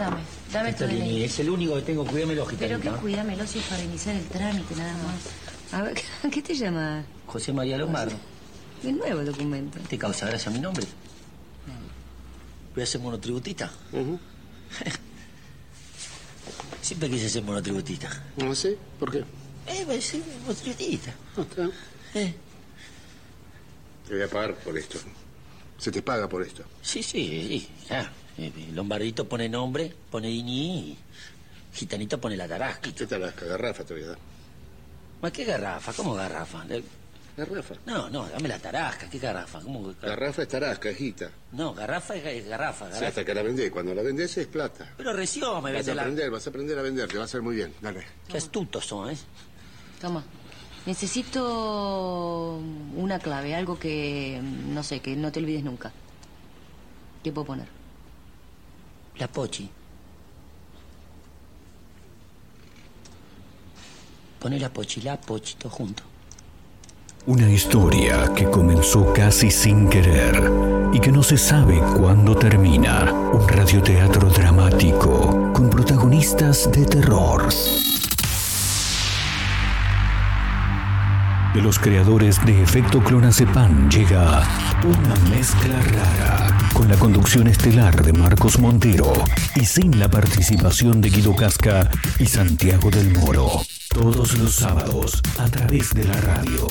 Dame, dame tu DNI. Es el único que tengo, cuídamelo, Pero que cuídamelo si es para iniciar el trámite nada más. A ver, ¿qué te llamas? José María Lombardo. El nuevo documento. ¿Te causa gracia mi nombre? Voy a ser monotributista. Siempre quise ser monotributista. ¿No sé? ¿Por qué? Eh, voy a ser monotributista. No, está. Eh. Te voy a pagar por esto. Se te paga por esto. Sí, sí, sí, claro. Eh, Lombardito pone nombre, pone y Gitanito pone la tarasca. ¿Qué la garrafa te voy a dar? ¿Ma ¿Qué garrafa? ¿Cómo garrafa? Eh, Garrafa. No, no, dame la tarasca. ¿Qué garrafa? ¿Cómo? que- Garrafa es tarasca, hijita. No, garrafa es garrafa. Sí, garrafa. hasta que la vendés. Cuando la vendés es plata. Pero recién me Vas a vende la... aprender, vas a aprender a vender. Te va a hacer muy bien. Dale. Qué astutos son, ¿eh? Toma. Necesito una clave, algo que, no sé, que no te olvides nunca. ¿Qué puedo poner? La pochi. Pone la pochi, la pochi, todo junto. Una historia que comenzó casi sin querer y que no se sabe cuándo termina. Un radioteatro dramático con protagonistas de terror. De los creadores de Efecto Clonazepam llega una mezcla rara con la conducción estelar de Marcos Montero y sin la participación de Guido Casca y Santiago del Moro. Todos los sábados a través de la radio.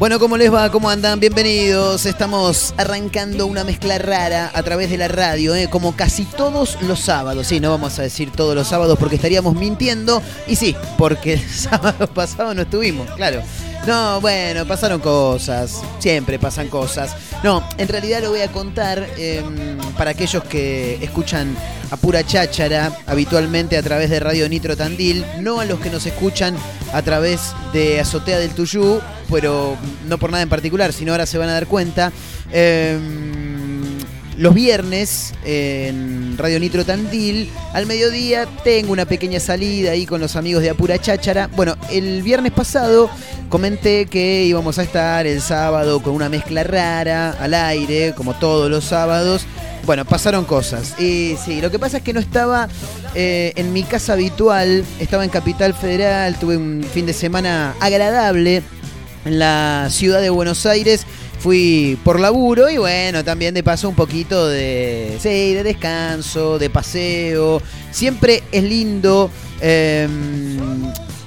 Bueno, ¿cómo les va? ¿Cómo andan? Bienvenidos. Estamos arrancando una mezcla rara a través de la radio, ¿eh? como casi todos los sábados. Sí, no vamos a decir todos los sábados porque estaríamos mintiendo. Y sí, porque el sábado pasado no estuvimos, claro. No, bueno, pasaron cosas. Siempre pasan cosas. No, en realidad lo voy a contar eh, para aquellos que escuchan a pura cháchara habitualmente a través de Radio Nitro Tandil, no a los que nos escuchan a través de Azotea del Tuyú, pero no por nada en particular, sino ahora se van a dar cuenta. Eh, los viernes en Radio Nitro Tandil, al mediodía tengo una pequeña salida ahí con los amigos de Apura Cháchara. Bueno, el viernes pasado comenté que íbamos a estar el sábado con una mezcla rara al aire, como todos los sábados. Bueno, pasaron cosas. Y sí, lo que pasa es que no estaba eh, en mi casa habitual, estaba en Capital Federal, tuve un fin de semana agradable en la ciudad de Buenos Aires. Fui por laburo y bueno, también de paso un poquito de, de descanso, de paseo. Siempre es lindo eh,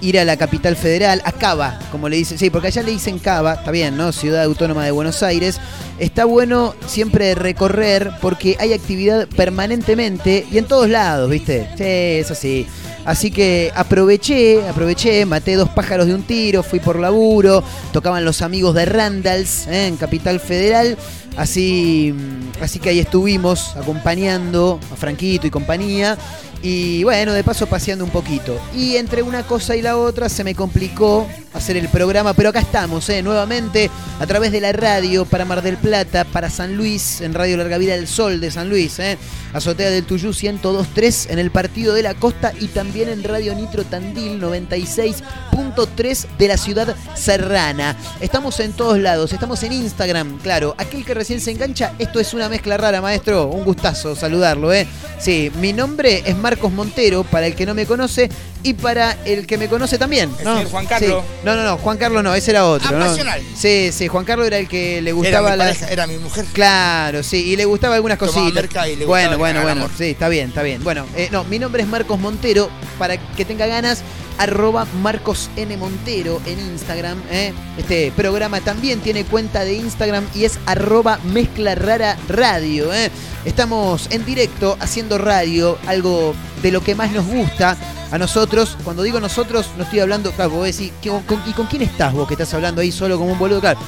ir a la capital federal, a Cava, como le dicen, sí, porque allá le dicen Cava, está bien, ¿no? Ciudad Autónoma de Buenos Aires. Está bueno siempre recorrer porque hay actividad permanentemente y en todos lados, ¿viste? Sí, es así. Así que aproveché, aproveché, maté dos pájaros de un tiro, fui por laburo, tocaban los amigos de Randalls ¿eh? en Capital Federal. Así, así que ahí estuvimos acompañando a Franquito y compañía. Y bueno, de paso paseando un poquito. Y entre una cosa y la otra se me complicó hacer el programa, pero acá estamos, ¿eh? nuevamente a través de la radio para Mar del Plata, para San Luis, en Radio Larga Vida del Sol de San Luis, ¿eh? Azotea del Tuyú 102.3 en el Partido de la Costa y también en Radio Nitro Tandil 96.3 de la ciudad serrana. Estamos en todos lados, estamos en Instagram, claro. Aquel que recién se engancha, esto es una mezcla rara, maestro. Un gustazo saludarlo, ¿eh? Sí, mi nombre es Marcos Montero, para el que no me conoce, y para el que me conoce también. ¿no? señor Juan Carlos. Sí. No, no, no, Juan Carlos no, ese era otro. Ah, ¿no? Sí, sí, Juan Carlos era el que le Era gustaba mi, la. era mi mujer. Claro, sí, y le gustaba algunas cositas. merca y le bueno, bueno, bueno, sí, está bien, está bien. Bueno, eh, no, mi nombre es Marcos Montero, para que tenga ganas, arroba Marcos N. Montero en Instagram. ¿eh? Este programa también tiene cuenta de Instagram y es arroba Mezcla Rara Radio. ¿eh? Estamos en directo haciendo radio, algo de lo que más nos gusta a nosotros. Cuando digo nosotros, no estoy hablando, claro, vos decís, ¿qué- con- ¿y con quién estás vos que estás hablando ahí solo como un boludo? Claro,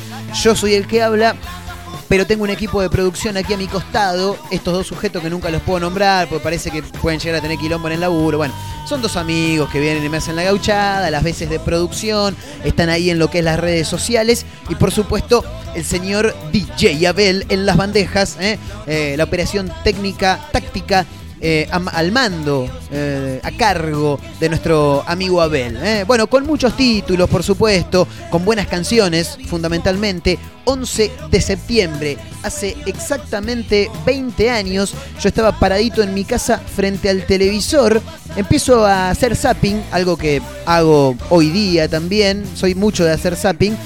yo soy el que habla, pero tengo un equipo de producción aquí a mi costado. Estos dos sujetos que nunca los puedo nombrar, porque parece que pueden llegar a tener quilombo en el laburo. Bueno, son dos amigos que vienen y me hacen la gauchada, las veces de producción, están ahí en lo que es las redes sociales. Y por supuesto, el señor DJ Abel en las bandejas, ¿eh? Eh, la operación técnica, táctica. Eh, al mando, eh, a cargo de nuestro amigo Abel. ¿eh? Bueno, con muchos títulos, por supuesto, con buenas canciones, fundamentalmente. 11 de septiembre, hace exactamente 20 años, yo estaba paradito en mi casa frente al televisor, empiezo a hacer zapping, algo que hago hoy día también, soy mucho de hacer zapping,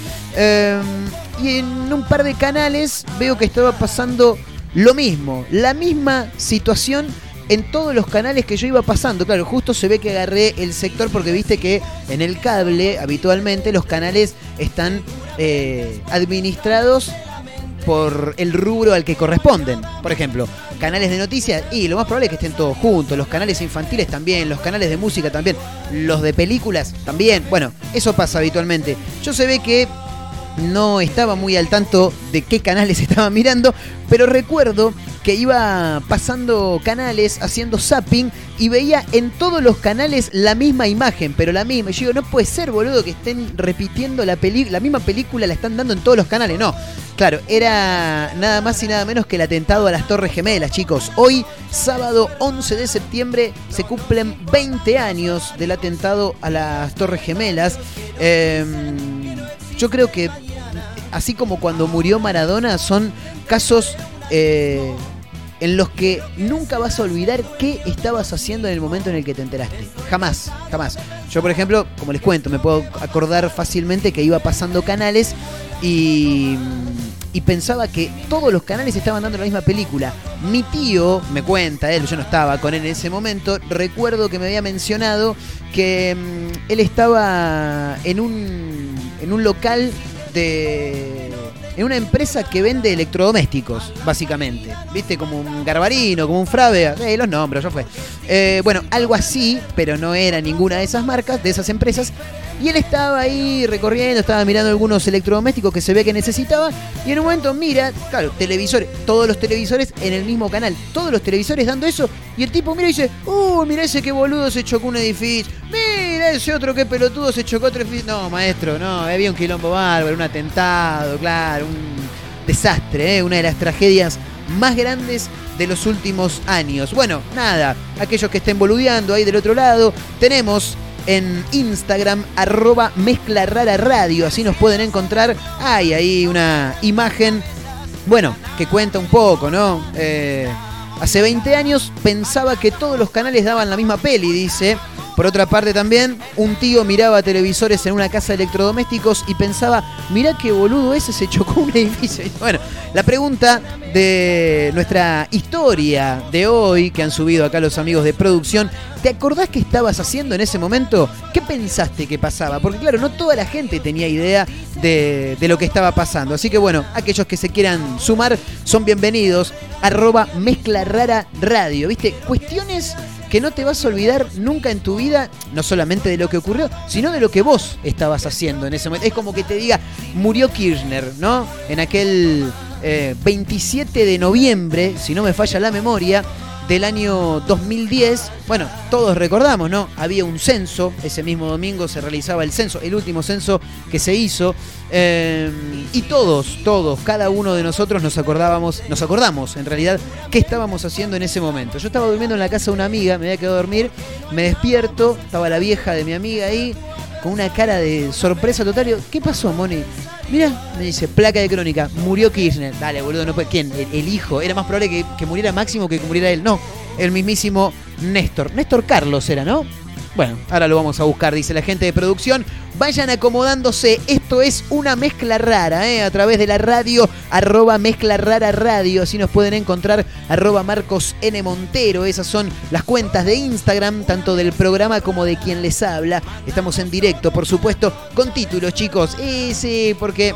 y en un par de canales veo que estaba pasando lo mismo, la misma situación en todos los canales que yo iba pasando. Claro, justo se ve que agarré el sector porque viste que en el cable habitualmente los canales están eh, administrados por el rubro al que corresponden. Por ejemplo, canales de noticias y lo más probable es que estén todos juntos. Los canales infantiles también, los canales de música también, los de películas también. Bueno, eso pasa habitualmente. Yo se ve que no estaba muy al tanto de qué canales estaba mirando, pero recuerdo que iba pasando canales, haciendo zapping y veía en todos los canales la misma imagen, pero la misma. Y yo digo, no puede ser, boludo, que estén repitiendo la, peli la misma película, la están dando en todos los canales. No, claro, era nada más y nada menos que el atentado a las Torres Gemelas, chicos. Hoy, sábado 11 de septiembre, se cumplen 20 años del atentado a las Torres Gemelas. Em, yo creo que así como cuando murió Maradona, son casos eh, en los que nunca vas a olvidar qué estabas haciendo en el momento en el que te enteraste. Jamás, jamás. Yo, por ejemplo, como les cuento, me puedo acordar fácilmente que iba pasando canales y, pensaba que todos los canales estaban dando la misma película. Mi tío, me cuenta él, yo no estaba con él en ese momento, recuerdo que me había mencionado que mm, él estaba en un, en un local de en una empresa que vende electrodomésticos, básicamente. ¿Viste? Como un Garbarino, como un Frave. Eh, los nombres, ya fue. Eh, bueno, algo así, pero no era ninguna de esas marcas, de esas empresas. Y él estaba ahí recorriendo, estaba mirando algunos electrodomésticos que se ve que necesitaba. Y en un momento mira, claro, televisores, todos los televisores en el mismo canal. Todos los televisores dando eso. Y el tipo mira y dice, uh, mira ese que boludo se chocó un edificio. Mira ese otro que pelotudo se chocó edificio. No, maestro, no, había un quilombo bárbaro, un atentado, claro, un desastre, ¿eh? una de las tragedias más grandes de los últimos años. Bueno, nada, aquellos que estén boludeando ahí del otro lado, tenemos en Instagram arroba mezcla radio, así nos pueden encontrar. Hay ahí una imagen, bueno, que cuenta un poco, ¿no? Eh, hace 20 años pensaba que todos los canales daban la misma peli, dice, Por otra parte también, un tío miraba televisores en una casa de electrodomésticos y pensaba, mirá qué boludo ese se chocó un edificio. Bueno, la pregunta de nuestra historia de hoy, que han subido acá los amigos de producción, ¿te acordás qué estabas haciendo en ese momento? ¿Qué pensaste que pasaba? Porque claro, no toda la gente tenía idea de, de lo que estaba pasando. Así que bueno, aquellos que se quieran sumar son bienvenidos. Arroba mezcla rara radio. ¿Viste? Cuestiones que no te vas a olvidar nunca en tu vida, no solamente de lo que ocurrió, sino de lo que vos estabas haciendo en ese momento. Es como que te diga, murió Kirchner, ¿no? En aquel eh, 27 de noviembre, si no me falla la memoria, del año 2010. Bueno, todos recordamos, ¿no? Había un censo, ese mismo domingo se realizaba el censo, el último censo que se hizo. eh, y todos, todos, cada uno de nosotros nos acordábamos, nos acordamos en realidad qué estábamos haciendo en ese momento. Yo estaba durmiendo en la casa de una amiga, me había quedado a dormir, me despierto, estaba la vieja de mi amiga ahí, con una cara de sorpresa total. ¿Qué pasó, Moni? Mira, me dice, placa de crónica, murió Kirchner. Dale, boludo, no puede. ¿Quién? El, el hijo. Era más probable que, que muriera Máximo que que muriera él. No, el mismísimo Néstor. Néstor Carlos era, ¿no? Bueno, ahora lo vamos a buscar, dice la gente de producción. Vayan acomodándose, esto es una mezcla rara, ¿eh? a través de la radio, arroba mezcla rara radio, así nos pueden encontrar, arroba Marcos N. Montero, esas son las cuentas de Instagram, tanto del programa como de quien les habla. Estamos en directo, por supuesto, con títulos, chicos. Y sí, porque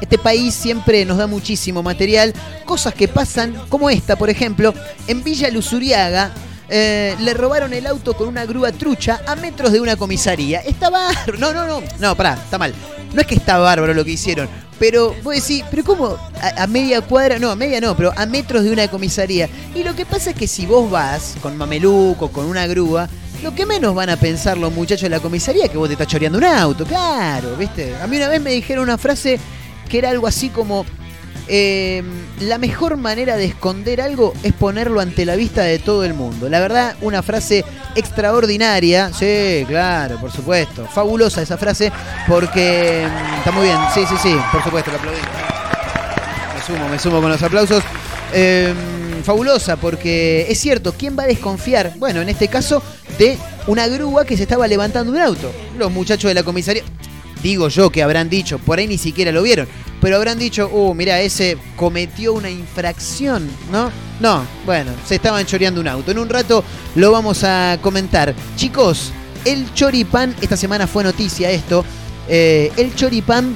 este país siempre nos da muchísimo material, cosas que pasan, como esta, por ejemplo, en Villa Luzuriaga. Eh, le robaron el auto con una grúa trucha a metros de una comisaría. Está bárbaro. No, no, no. No, pará, está mal. No es que está bárbaro lo que hicieron. Pero vos decís, ¿pero cómo? A, a media cuadra, no, a media no, pero a metros de una comisaría. Y lo que pasa es que si vos vas con mameluco, con una grúa, lo que menos van a pensar los muchachos de la comisaría es que vos te estás choreando un auto, claro, ¿viste? A mí una vez me dijeron una frase que era algo así como, eh, la mejor manera de esconder algo es ponerlo ante la vista de todo el mundo. La verdad, una frase extraordinaria, sí, claro, por supuesto, fabulosa esa frase, porque mm, está muy bien, sí, sí, sí, por supuesto, lo aplaudimos. Me sumo, me sumo con los aplausos. Eh, fabulosa, porque es cierto, ¿quién va a desconfiar? Bueno, en este caso, de una grúa que se estaba levantando un auto. Los muchachos de la comisaría, digo yo que habrán dicho, por ahí ni siquiera lo vieron, pero habrán dicho, uh, mira, ese cometió una infracción, ¿no? No, bueno, se estaban choreando un auto. En un rato lo vamos a comentar. Chicos, el choripán, esta semana fue noticia esto, eh, el choripán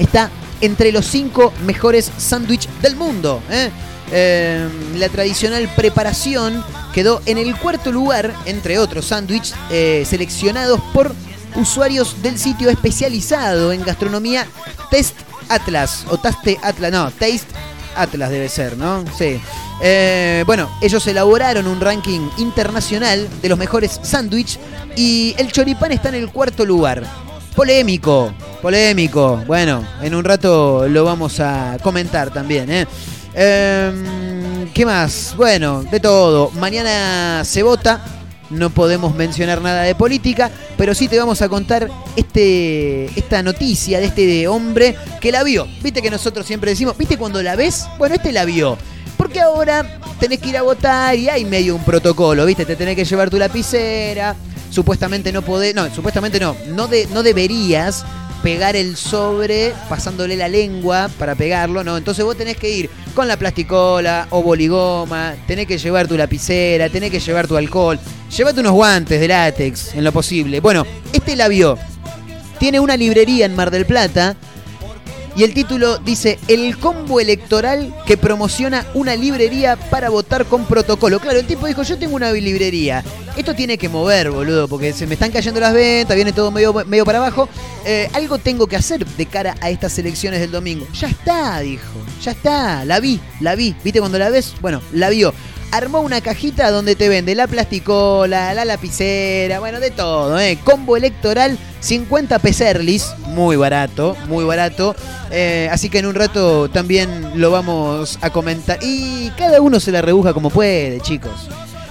está entre los cinco mejores sándwiches del mundo. ¿eh? Eh, la tradicional preparación quedó en el cuarto lugar, entre otros sándwiches seleccionados por usuarios del sitio especializado en gastronomía Test Atlas, o Taste Atlas, no, Taste Atlas debe ser, ¿no? Sí. Eh, bueno, ellos elaboraron un ranking internacional de los mejores sándwiches y el choripán está en el cuarto lugar. Polémico, polémico. Bueno, en un rato lo vamos a comentar también, ¿eh? Em, ¿Qué más? Bueno, de todo. Mañana se vota. No podemos mencionar nada de política, pero sí te vamos a contar este, esta noticia de este hombre que la vio. Viste que nosotros siempre decimos, ¿viste cuando la ves? Bueno, este la vio. Porque ahora tenés que ir a votar y hay medio un protocolo, ¿viste? Te tenés que llevar tu lapicera. Supuestamente no podés, no, supuestamente no, no, de, no deberías pegar el sobre pasándole la lengua para pegarlo, ¿no? Entonces vos tenés que ir con la plasticola o boligoma, tenés que llevar tu lapicera, tenés que llevar tu alcohol, llévate unos guantes de látex en lo posible. Bueno, este la vio. Tiene una librería en Mar del Plata y el título dice El combo electoral que promociona una librería para votar con protocolo. Claro, el tipo dijo, yo tengo una librería. Esto tiene que mover, boludo, porque se me están cayendo las ventas, viene todo medio, medio para abajo. Eh, algo tengo que hacer de cara a estas elecciones del domingo. Ya está, dijo. Ya está. La vi, la vi. ¿Viste cuando la ves? Bueno, la vio. Armó una cajita donde te vende la plasticola, la lapicera, bueno, de todo, ¿eh? Combo electoral, 50 peserlis, muy barato, muy barato. Eh, así que en un rato también lo vamos a comentar. Y cada uno se la rebuja como puede, chicos.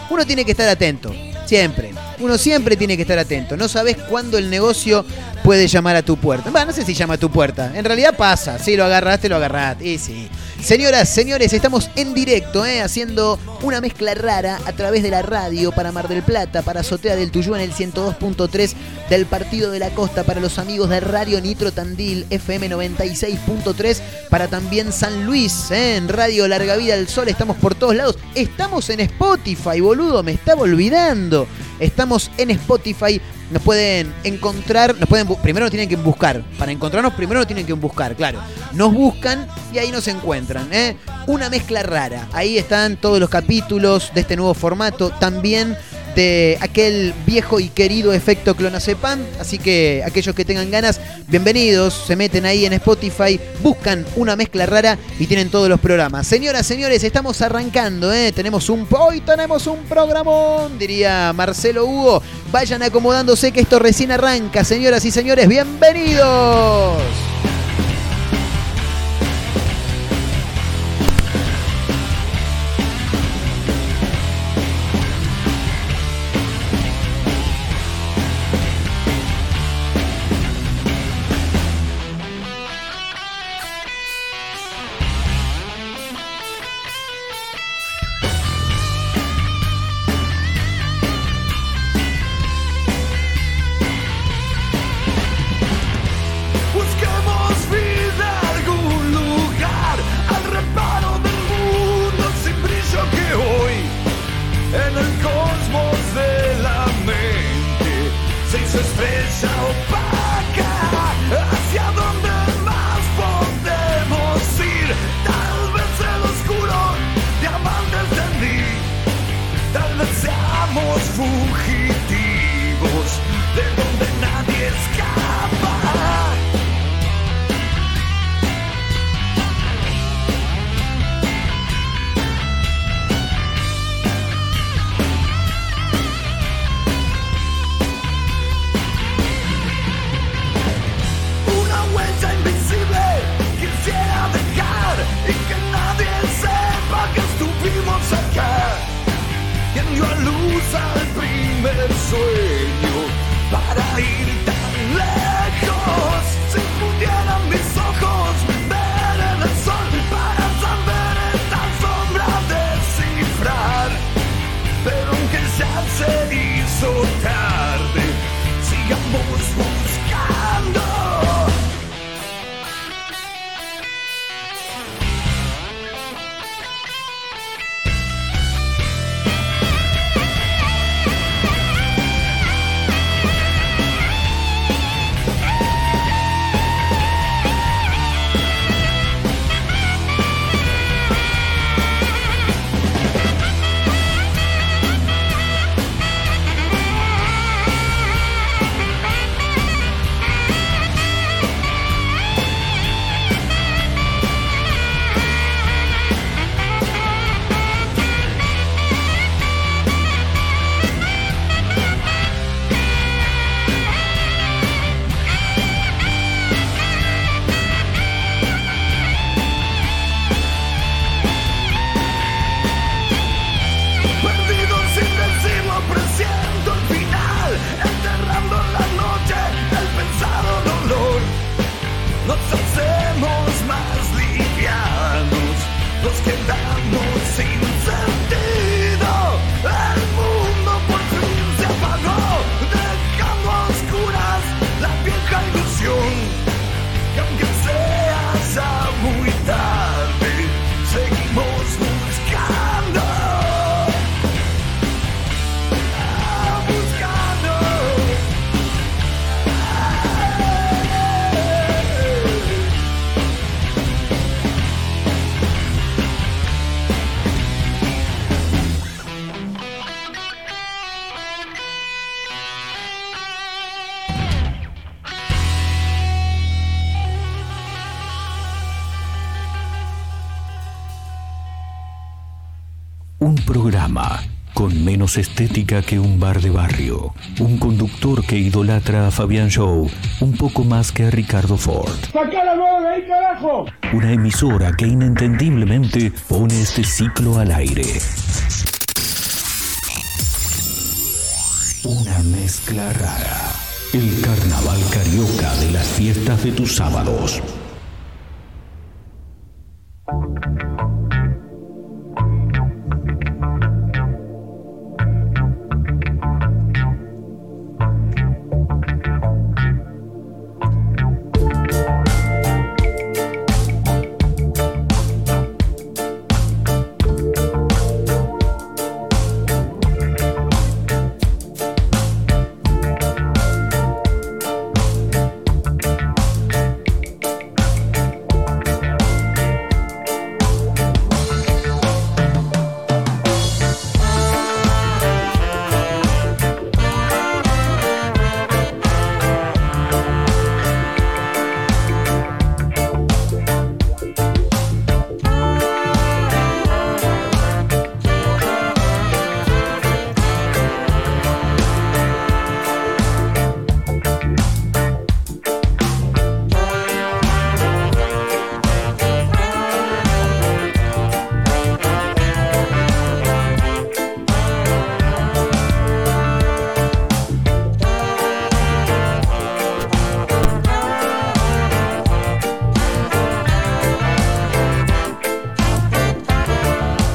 Uno tiene que estar atento, siempre. Uno siempre tiene que estar atento. No sabes cuándo el negocio puede llamar a tu puerta. Bueno, no sé si llama a tu puerta. En realidad pasa. Si lo agarraste, lo agarraste. Y sí. Señoras, señores, estamos en directo, ¿eh? haciendo una mezcla rara a través de la radio para Mar del Plata, para Azotea del Tuyú en el 102.3 del Partido de la Costa, para los amigos de Radio Nitro Tandil, FM 96.3, para también San Luis, ¿eh? en Radio Larga Vida del Sol, estamos por todos lados. Estamos en Spotify, boludo, me estaba olvidando. Estamos en Spotify nos pueden encontrar, nos pueden primero nos tienen que buscar. Para encontrarnos primero nos tienen que buscar, claro. Nos buscan y ahí nos encuentran. ¿eh? Una mezcla rara. Ahí están todos los capítulos de este nuevo formato. También de aquel viejo y querido efecto clonazepam. Así que aquellos que tengan ganas, bienvenidos. Se meten ahí en Spotify, buscan una mezcla rara y tienen todos los programas. Señoras, señores, estamos arrancando. ¿eh? Tenemos un hoy tenemos un programón, diría Marcelo Hugo. Vayan acomodándose que esto recién arranca. Señoras y señores, bienvenidos. Con menos estética que un bar de barrio. Un conductor que idolatra a Fabián Show un poco más que a Ricardo Ford. ahí, carajo! Una emisora que inentendiblemente pone este ciclo al aire. Una mezcla rara. El carnaval carioca de las fiestas de tus sábados.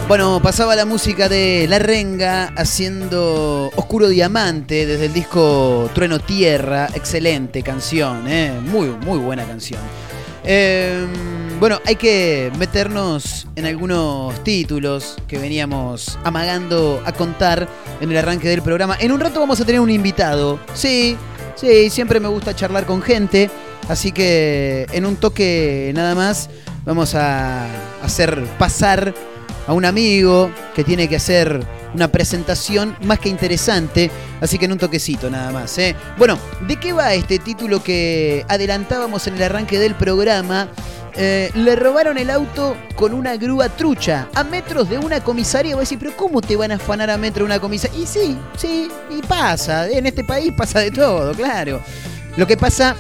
Bueno, pasaba la música de La Renga haciendo Oscuro Diamante desde el disco Trueno Tierra. Excelente canción, ¿eh? muy, muy buena canción. Eh, bueno, hay que meternos en algunos títulos que veníamos amagando a contar en el arranque del programa. En un rato vamos a tener un invitado. Sí, sí, siempre me gusta charlar con gente. Así que en un toque nada más vamos a hacer pasar a un amigo que tiene que hacer una presentación más que interesante, así que en un toquecito nada más. ¿eh? Bueno, ¿de qué va este título que adelantábamos en el arranque del programa? Eh, le robaron el auto con una grúa trucha a metros de una comisaría. Voy a decir, pero ¿cómo te van a afanar a metros de una comisaría? Y sí, sí, y pasa. En este país pasa de todo, claro. Lo que pasa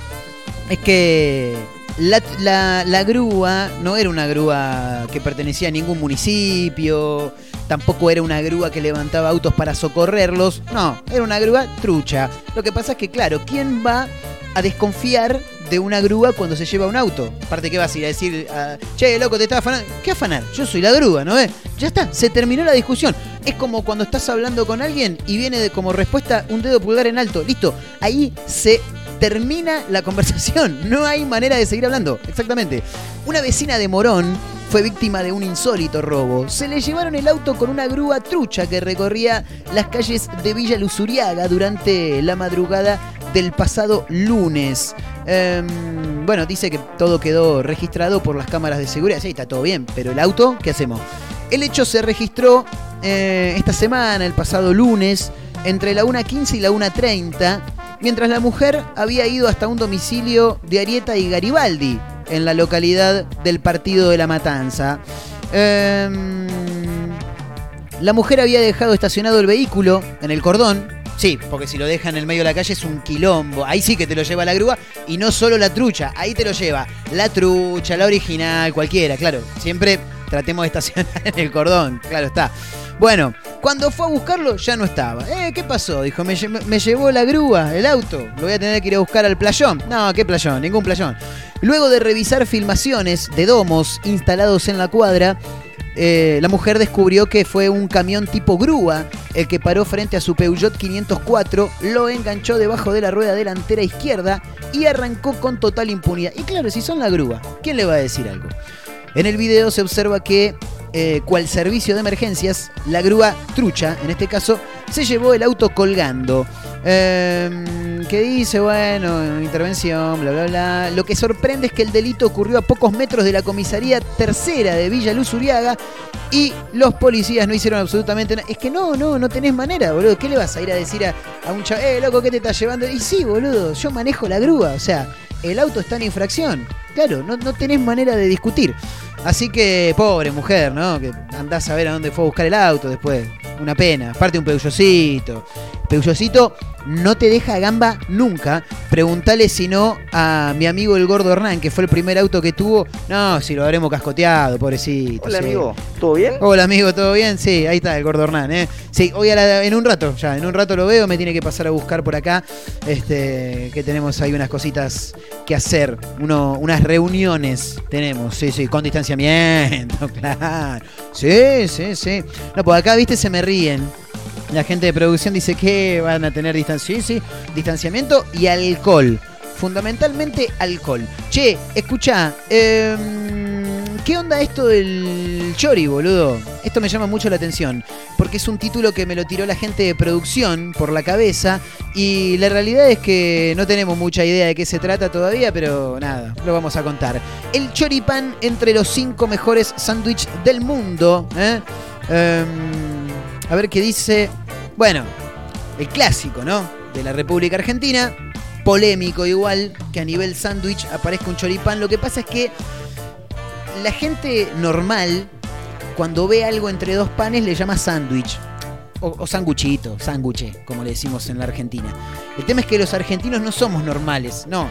es que la, la- la grúa no era una grúa que pertenecía a ningún municipio, tampoco era una grúa que levantaba autos para socorrerlos, no, era una grúa trucha. Lo que pasa es que, claro, ¿quién va a desconfiar de una grúa cuando se lleva un auto? Aparte, ¿qué vas a ir a decir? ah, che, loco, te estás afanando. ¿Qué afanar? Yo soy la grúa, ¿no ves? Ya está, se terminó la discusión. Es como cuando estás hablando con alguien y viene de, como respuesta un dedo pulgar en alto. Listo, ahí se termina la conversación. No hay manera de seguir hablando. Exactamente. Una vecina de Morón fue víctima de un insólito robo. Se le llevaron el auto con una grúa trucha que recorría las calles de Villa Luzuriaga durante la madrugada del pasado lunes. Em, bueno, dice que todo quedó registrado por las cámaras de seguridad. Sí, está todo bien, pero el auto, ¿qué hacemos? El hecho se registró eh, esta semana, el pasado lunes, entre la 1.15 y la 1.30, mientras la mujer había ido hasta un domicilio de Arieta y Garibaldi, en la localidad del Partido de la Matanza. Em, la mujer había dejado estacionado el vehículo en el cordón. Sí, porque si lo deja en el medio de la calle es un quilombo. Ahí sí que te lo lleva la grúa y no solo la trucha, ahí te lo lleva la trucha, la original, cualquiera, claro. Siempre tratemos de estacionar en el cordón, claro está. Bueno, cuando fue a buscarlo ya no estaba. Eh, ¿qué pasó? Dijo, me, lle- me llevó la grúa, el auto. Lo voy a tener que ir a buscar al playón. No, ¿qué playón? Ningún playón. Luego de revisar filmaciones de domos instalados en la cuadra, eh, la mujer descubrió que fue un camión tipo grúa el que paró frente a su Peugeot 504, lo enganchó debajo de la rueda delantera izquierda y arrancó con total impunidad. Y claro, si son la grúa, ¿quién le va a decir algo? En el video se observa que, eh, cual servicio de emergencias, la grúa trucha, en este caso, se llevó el auto colgando. Eh, que dice, bueno, intervención, bla, bla, bla. Lo que sorprende es que el delito ocurrió a pocos metros de la comisaría tercera de Villa Luz Uriaga y los policías no hicieron absolutamente nada. Es que no, no, no tenés manera, boludo. ¿Qué le vas a ir a decir a, a un chaval, eh, loco, ¿qué te estás llevando? Y sí, boludo, yo manejo la grúa, o sea, el auto está en infracción. Claro, no, no tenés manera de discutir. Así que, pobre mujer, ¿no? Que andás a ver a dónde fue a buscar el auto después. Una pena. Aparte un peullocito. Peullocito no te deja gamba nunca. Preguntale si no a mi amigo el gordo Hernán, que fue el primer auto que tuvo. No, si lo habremos cascoteado, pobrecito. Hola sí. amigo, ¿todo bien? Hola amigo, ¿todo bien? Sí, ahí está el gordo Hernán, ¿eh? Sí, hoy a la- en un rato, ya, en un rato lo veo, me tiene que pasar a buscar por acá, este, que tenemos ahí unas cositas que hacer, uno, unas reuniones tenemos, sí, sí, con distanciamiento, claro. Sí, sí, sí. No, pues acá, viste, se me ríen. La gente de producción dice que van a tener distancia, distanciamiento y alcohol. Fundamentalmente alcohol. Che, escucha, ¿qué onda esto del chori, boludo? Esto me llama mucho la atención, porque es un título que me lo tiró la gente de producción por la cabeza y la realidad es que no tenemos mucha idea de qué se trata todavía, pero nada, lo vamos a contar. El choripán entre los cinco mejores sándwiches del mundo. ¿eh? Em, a ver qué dice. Bueno, el clásico, ¿no? De la República Argentina. Polémico igual que a nivel sándwich aparezca un choripán. Lo que pasa es que la gente normal, cuando ve algo entre dos panes, le llama sándwich. O, o sanguchito, sándwiche, como le decimos en la Argentina. El tema es que los argentinos no somos normales, no.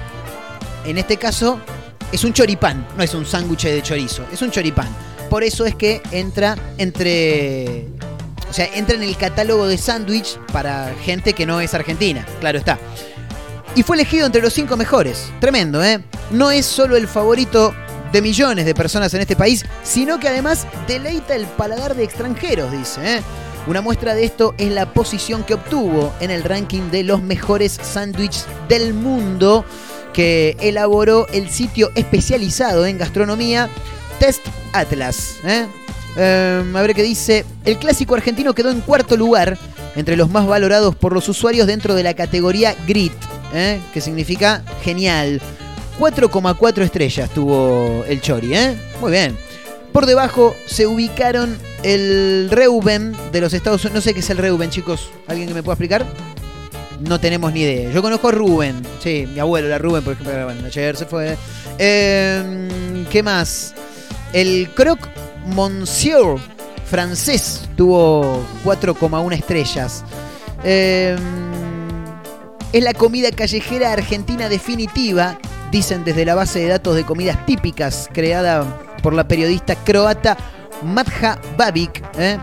En este caso, es un choripán, no es un sándwich de chorizo, es un choripán. Por eso es que entra entre. O sea, entra en el catálogo de sándwich para gente que no es argentina, claro está. Y fue elegido entre los cinco mejores. Tremendo, ¿eh? No es solo el favorito de millones de personas en este país, sino que además deleita el paladar de extranjeros, dice. ¿eh? Una muestra de esto es la posición que obtuvo en el ranking de los mejores sándwiches del mundo que elaboró el sitio especializado en gastronomía Test Atlas. ¿eh? Em, a ver qué dice. El clásico argentino quedó en cuarto lugar entre los más valorados por los usuarios dentro de la categoría Grit, ¿eh? que significa genial. 4,4 estrellas tuvo el Chori, ¿eh? Muy bien. Por debajo se ubicaron el Reuben de los Estados Unidos. No sé qué es el Reuben, chicos. ¿Alguien que me pueda explicar? No tenemos ni idea. Yo conozco a Rubén. Sí, mi abuelo era Rubén, por ejemplo. Bueno, ayer se fue. Em, ¿Qué más? El Croc Monsieur francés tuvo 4,1 estrellas. Em, es la comida callejera argentina definitiva, dicen desde la base de datos de comidas típicas creada por la periodista croata Matja Babic. ¿eh?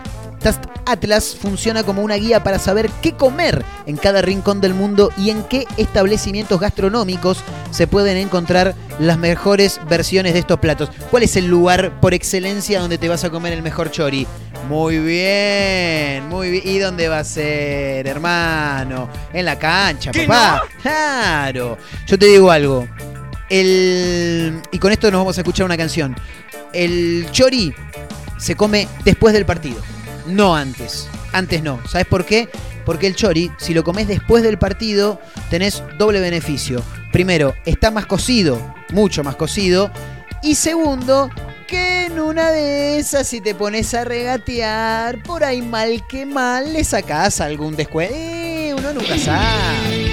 Tast Atlas funciona como una guía para saber qué comer en cada rincón del mundo y en qué establecimientos gastronómicos se pueden encontrar las mejores versiones de estos platos. ¿Cuál es el lugar por excelencia donde te vas a comer el mejor chori? Muy bien, muy bien. ¿Y dónde va a ser, hermano? En la cancha, papá. Claro. Yo te digo algo. El... Y con esto nos vamos a escuchar una canción. El chori se come después del partido, no antes. Antes no. ¿Sabes por qué? Porque el chori, si lo comes después del partido, tenés doble beneficio. Primero, está más cocido, mucho más cocido. Y segundo, que en una de esas, si te pones a regatear, por ahí mal que mal, le sacás algún descuento. Eh, uno nunca sabe.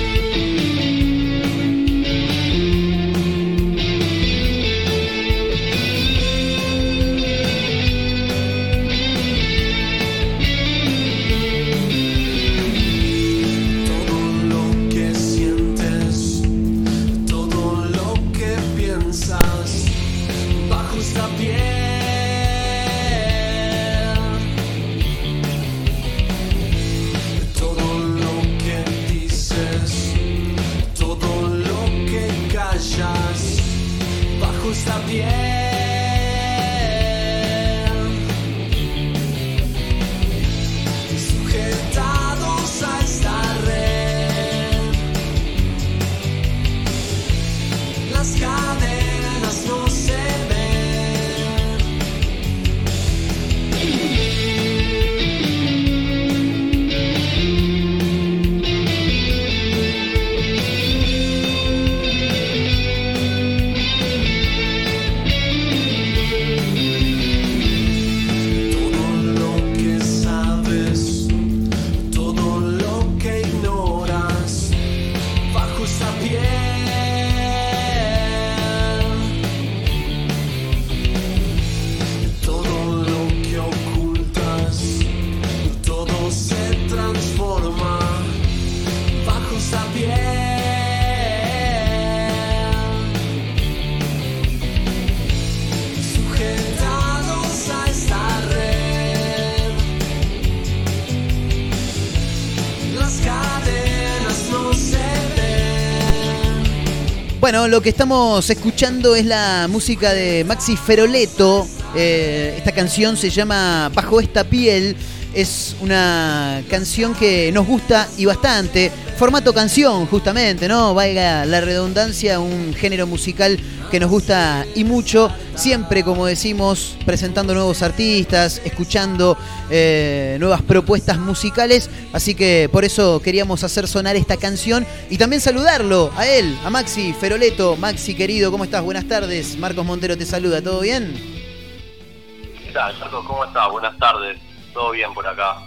Bueno, lo que estamos escuchando es la música de Maxi Feroleto. Eh, esta canción se llama Bajo esta piel. Es una canción que nos gusta y bastante. Formato canción, justamente, ¿no? Valga la redundancia, un género musical que nos gusta y mucho. Siempre, como decimos, presentando nuevos artistas, escuchando eh, nuevas propuestas musicales. Así que por eso queríamos hacer sonar esta canción y también saludarlo a él, a Maxi Feroleto. Maxi, querido, ¿cómo estás? Buenas tardes. Marcos Montero te saluda, ¿todo bien? ¿Qué tal, Marcos? ¿Cómo estás? Buenas tardes. ¿Todo bien por acá?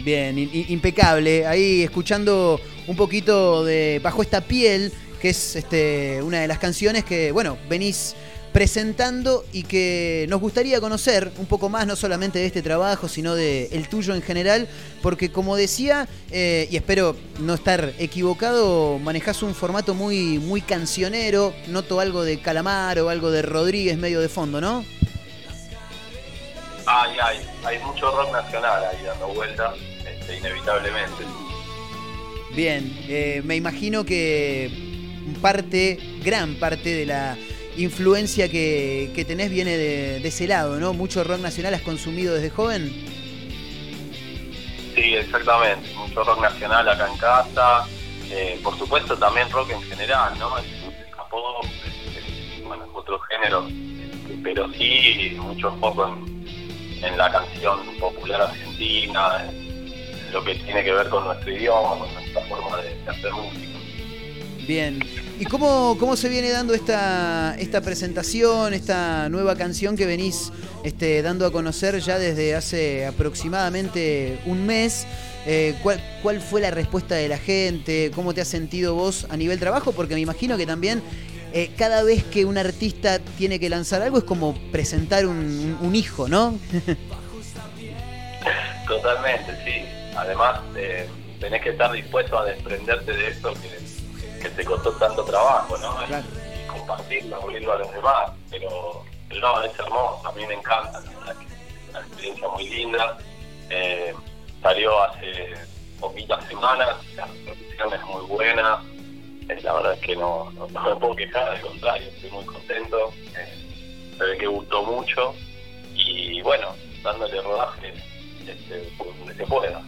Bien, impecable. Ahí escuchando un poquito de Bajo esta piel, que es este, una de las canciones que, bueno, venís presentando y que nos gustaría conocer un poco más, no solamente de este trabajo, sino de el tuyo en general, porque como decía, eh, y espero no estar equivocado, manejás un formato muy, muy cancionero, noto algo de Calamar o algo de Rodríguez medio de fondo, ¿no? Hay, hay, hay mucho rock nacional ahí dando vueltas, este, inevitablemente. Bien, eh, me imagino que parte, gran parte de la influencia que, que tenés viene de, de ese lado, ¿no? Mucho rock nacional has consumido desde joven. Sí, exactamente. Mucho rock nacional acá en casa. Eh, por supuesto también rock en general, ¿no? El pop, bueno, otros géneros. Pero sí, mucho foco en, en la canción popular argentina, en lo que tiene que ver con nuestro idioma, con nuestra forma de, de hacer música. Bien. ¿Y cómo, cómo se viene dando esta, esta presentación, esta nueva canción que venís este, dando a conocer ya desde hace aproximadamente un mes? Eh, ¿cuál, ¿Cuál fue la respuesta de la gente? ¿Cómo te has sentido vos a nivel trabajo? Porque me imagino que también eh, cada vez que un artista tiene que lanzar algo es como presentar un, un- hijo, ¿no? Totalmente, sí. Además, eh, tenés que estar dispuesto a desprenderte de eso que, que te costó tanto trabajo, ¿no? Y- Claro. Y, compartirlo, abrirlo a los demás. Pero, pero no, es hermoso, a mí me encanta, la verdad que es una experiencia muy linda. Eh, salió hace poquitas semanas, la recepción es muy buena. Eh, la verdad es que no, no, no me puedo quejar, al contrario, estoy muy contento. Eh, se ve que gustó mucho y bueno, dándole rodaje este, por donde se pueda.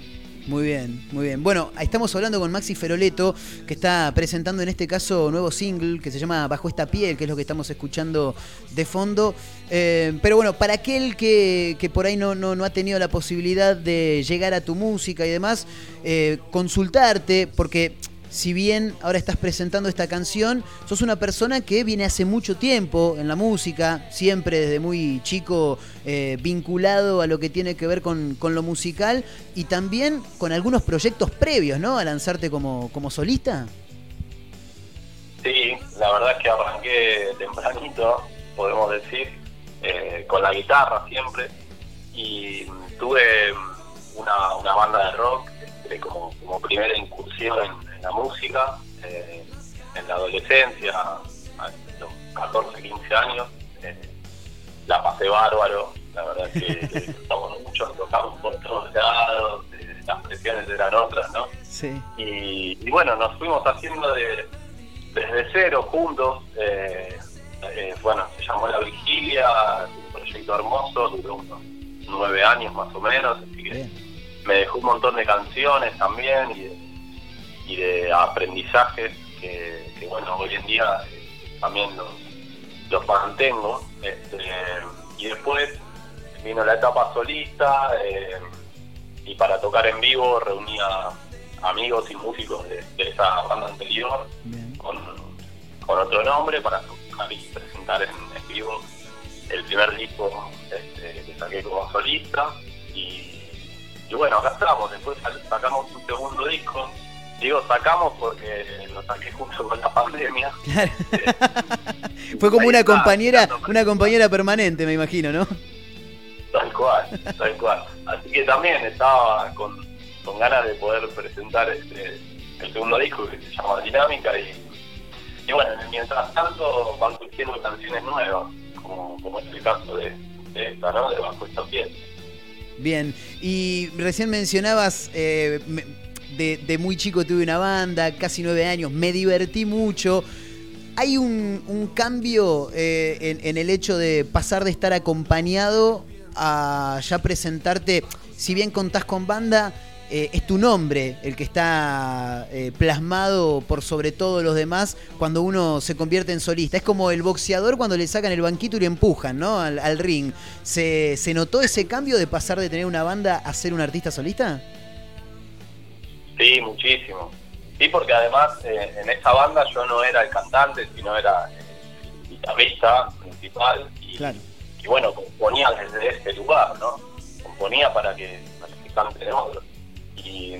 Muy bien, muy bien. Bueno, estamos hablando con Maxi Feroleto, que está presentando en este caso nuevo single que se llama Bajo esta piel, que es lo que estamos escuchando de fondo. Eh, pero bueno, para aquel que, que por ahí no, no, no ha tenido la posibilidad de llegar a tu música y demás, eh, consultarte, porque si bien ahora estás presentando esta canción, sos una persona que viene hace mucho tiempo en la música, siempre desde muy chico eh, vinculado a lo que tiene que ver con, lo musical y también con algunos proyectos previos, ¿no? A lanzarte como, como solista. Sí, la verdad es que arranqué tempranito, podemos decir, eh, con la guitarra siempre. Y tuve una, una banda de rock este, como, como primera incursión en, en la música, eh, en la adolescencia, a los 14, 15 años. Eh, la pasé bárbaro, la verdad que disfrutamos mucho, tocamos por todos lados, eh, las presiones eran otras, ¿no? Sí. Y, y bueno, nos fuimos haciendo de, desde cero juntos. bueno, se llamó La Vigilia, un proyecto hermoso, duró unos nueve años más o menos, así que Bien. me dejó un montón de canciones también y de, y de aprendizajes que, que, bueno, hoy en día eh, también los, los mantengo. Este, y después vino la etapa solista eh, y para tocar en vivo reunía amigos y músicos de, de esa banda anterior con, con otro nombre para tocar y presentar en, en vivo el primer disco este, que saqué como solista. Y, y bueno, acá estamos, después sacamos un segundo disco, digo sacamos porque lo saqué justo con la pandemia, Claro. Fue como una está, compañera, una compañera permanente, me imagino, ¿no? tal cual, tal cual. Así que también estaba con, con ganas de poder presentar este, el segundo disco que se llama Dinámica y, y bueno, mientras tanto van surgiendo canciones nuevas, como, como es el caso de, de esta, ¿no? De Bajo esta piel. Bien, y recién mencionabas, eh, me- de, muy chico tuve una banda, casi nueve años, me divertí mucho. ¿Hay un, cambio eh, en, el hecho de pasar de estar acompañado a ya presentarte? Si bien contás con banda, eh, es tu nombre el que está eh, plasmado por sobre todos los demás cuando uno se convierte en solista. Es como el boxeador cuando le sacan el banquito y le empujan ¿no? al, al ring. ¿Se, ¿Se notó ese cambio de pasar de tener una banda a ser un artista solista? Sí, muchísimo. Sí, porque además eh, en esa banda yo no era el cantante, sino era el guitarrista principal y, Claro. y bueno, componía desde ese lugar, ¿no? Componía para que, para que canten otros. Y,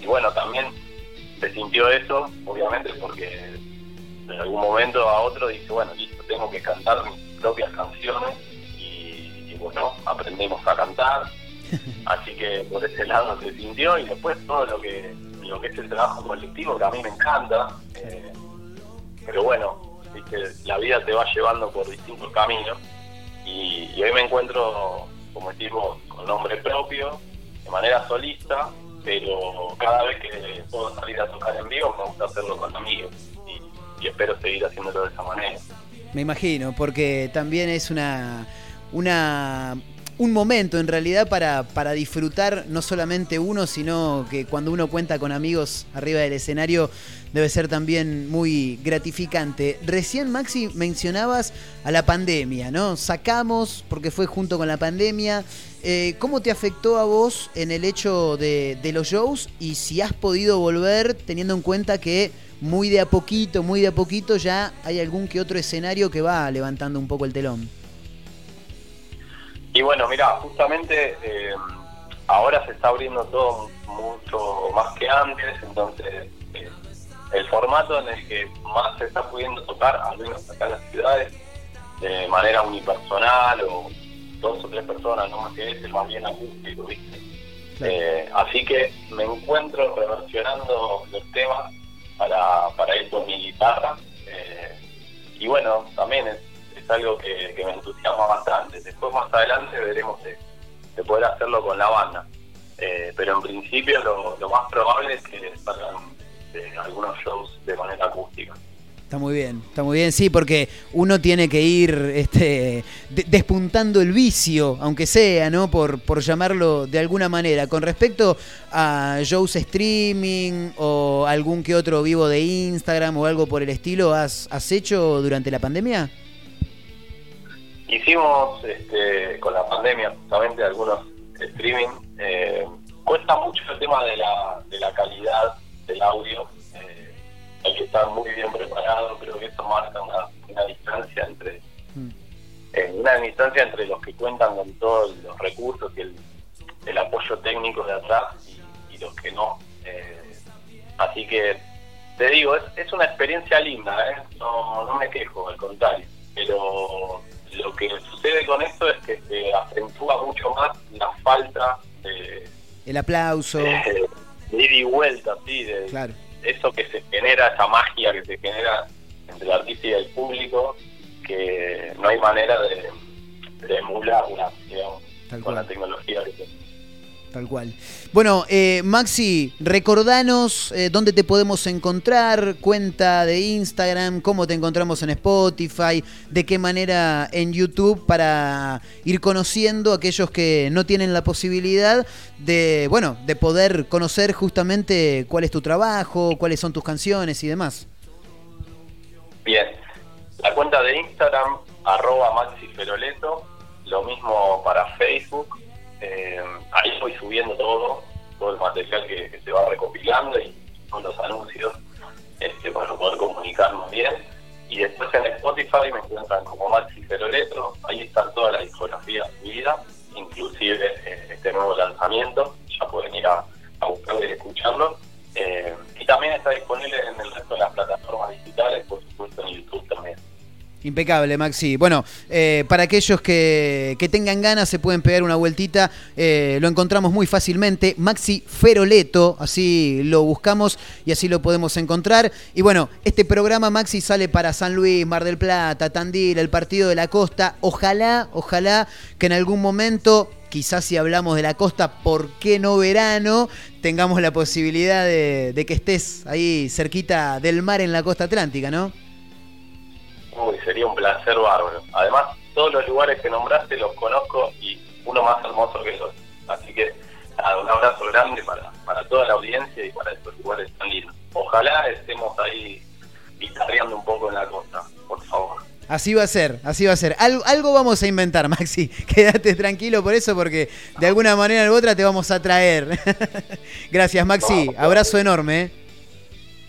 y bueno, también se sintió eso, obviamente, porque en algún momento a otro dije, bueno, listo, tengo que cantar mis propias canciones y, y bueno, aprendemos a cantar. Así que por ese lado se sintió y después todo lo que lo que es el trabajo colectivo que a mí me encanta. eh, pero bueno, la vida te va llevando por distintos caminos y, y hoy me encuentro, como decimos, con nombre propio, de manera solista, pero cada vez que puedo salir a tocar en vivo me gusta hacerlo con amigos y, y espero seguir haciéndolo de esa manera. Me imagino, porque también es una, una un momento en realidad para, para disfrutar no solamente uno, sino que cuando uno cuenta con amigos arriba del escenario debe ser también muy gratificante. Recién Maxi mencionabas a la pandemia, ¿no? Sacamos, porque fue junto con la pandemia. Eh, ¿Cómo te afectó a vos en el hecho de, de los shows y si has podido volver teniendo en cuenta que muy de a poquito, muy de a poquito ya hay algún que otro escenario que va levantando un poco el telón? Y bueno, mira, justamente eh, ahora se está abriendo todo mucho más que antes, entonces eh, el formato en el que más se está pudiendo tocar, al menos acá en las ciudades, de manera unipersonal o dos o tres personas, no más que es el más bien acústico, ¿viste? Eh, así que me encuentro reversionando los temas para, para ir con mi guitarra. eh, y bueno, también es algo que, me entusiasma bastante. Después más adelante veremos de, de poder hacerlo con la banda. Eh, pero en principio lo, más probable es que salgan de algunos shows de manera acústica. Está muy bien, está muy bien, sí, porque uno tiene que ir este, de- despuntando el vicio, aunque sea, ¿no? Por, por llamarlo de alguna manera. Con respecto a shows streaming o algún que otro vivo de Instagram o algo por el estilo, ¿has, has hecho durante la pandemia? Hicimos este, con la pandemia justamente algunos streaming. eh, cuesta mucho el tema de la, de la calidad del audio. eh, hay que estar muy bien preparado. Creo que eso marca una, una distancia entre eh, una distancia entre los que cuentan con todos los recursos y el, el apoyo técnico de atrás y, y los que no. Eh, así que te digo, es, es una experiencia linda, ¿eh? no, no me quejo, al contrario. Pero lo que sucede con esto es que se acentúa mucho más la falta de, El aplauso. de, de ida y vuelta, ¿sí? de, Claro. eso que se genera, esa magia que se genera entre el artista y el público, que no hay manera de, de emularla, digamos, Tal con cual. la tecnología que tenemos. Tal cual. Bueno, eh, Maxi, recordanos eh, dónde te podemos encontrar, cuenta de Instagram, cómo te encontramos en Spotify, de qué manera en YouTube para ir conociendo a aquellos que no tienen la posibilidad de, bueno, de poder conocer justamente cuál es tu trabajo, cuáles son tus canciones y demás. Bien, la cuenta de Instagram, arroba Maxi Feroleto, lo mismo para Facebook, eh, ahí voy subiendo todo, todo el material que, se va recopilando y con los anuncios este, para poder comunicarnos bien. Y después en Spotify me encuentran como Maxi Feroleto, ahí está toda la discografía subida, inclusive eh, este nuevo lanzamiento, ya pueden ir a, a buscarlo y escucharlo. Eh, y también está disponible en el Impecable, Maxi. Bueno, eh, para aquellos que, que tengan ganas se pueden pegar una vueltita. eh, lo encontramos muy fácilmente. Maxi Feroleto, así lo buscamos y así lo podemos encontrar. Y bueno, este programa, Maxi, sale para San Luis, Mar del Plata, Tandil, el Partido de la Costa. Ojalá, ojalá que en algún momento... Quizás si hablamos de la costa, ¿por qué no verano? Tengamos la posibilidad de, de que estés ahí cerquita del mar en la costa atlántica, ¿no? Uy, sería un placer bárbaro. Además, todos los lugares que nombraste los conozco y uno más hermoso que el otro. Así que, nada, un abrazo grande para, para toda la audiencia y para estos lugares tan lindos. Ojalá estemos ahí guitarreando un poco en la costa, por favor. Así va a ser, así va a ser. Algo, algo vamos a inventar, Maxi. Quédate tranquilo por eso, porque de alguna manera u otra te vamos a traer. Gracias, Maxi. Abrazo enorme. ¿eh?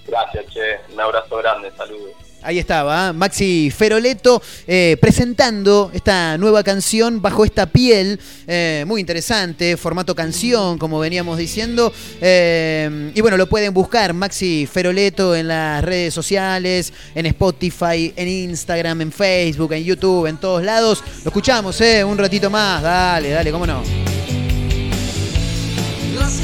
Gracias, che. Un abrazo grande. Saludos. Ahí estaba, ¿eh? Maxi Feroleto eh, presentando esta nueva canción bajo esta piel, eh, muy interesante, formato canción, como veníamos diciendo. Y bueno, lo pueden buscar, Maxi Feroleto, en las redes sociales, en Spotify, en Instagram, en Facebook, en YouTube, en todos lados. Lo escuchamos, ¿eh? Un ratito más, dale, dale, cómo no. Las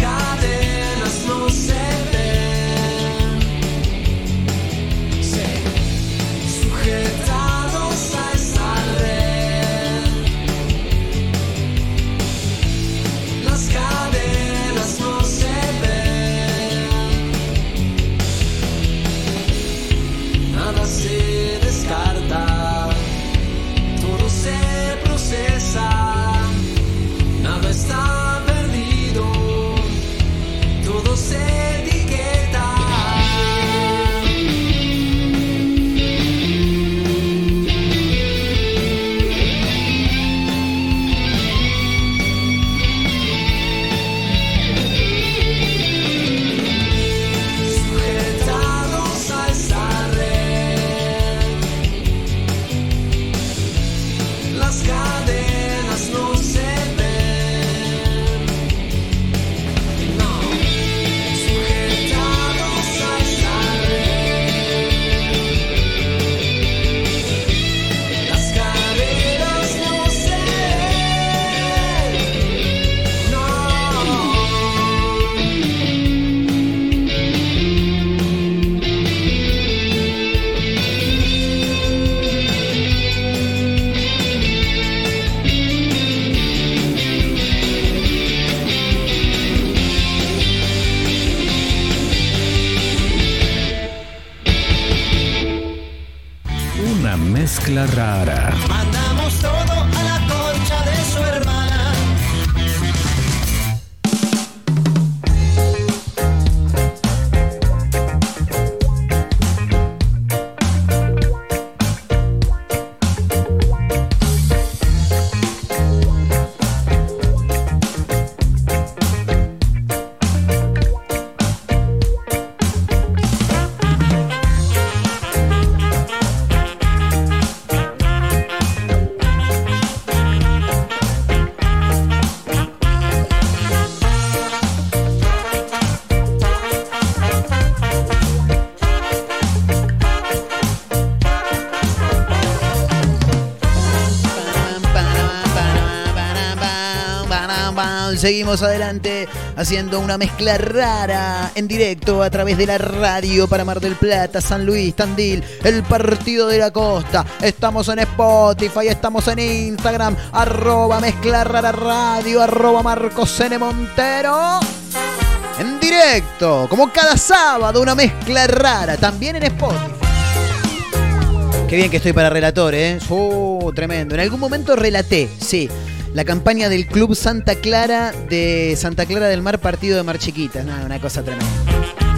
Seguimos adelante haciendo una mezcla rara en directo a través de la radio para Mar del Plata, San Luis, Tandil, el partido de la costa. Estamos en Spotify, estamos en Instagram, arroba mezcla rara radio, arroba Marcos N. Montero. En directo, como cada sábado, una mezcla rara, también en Spotify. Qué bien que estoy para relator, ¿eh? Uh, tremendo. En algún momento relaté, sí. La campaña del Club Santa Clara de Santa Clara del Mar, partido de Mar Chiquitas. Nada, una cosa tremenda.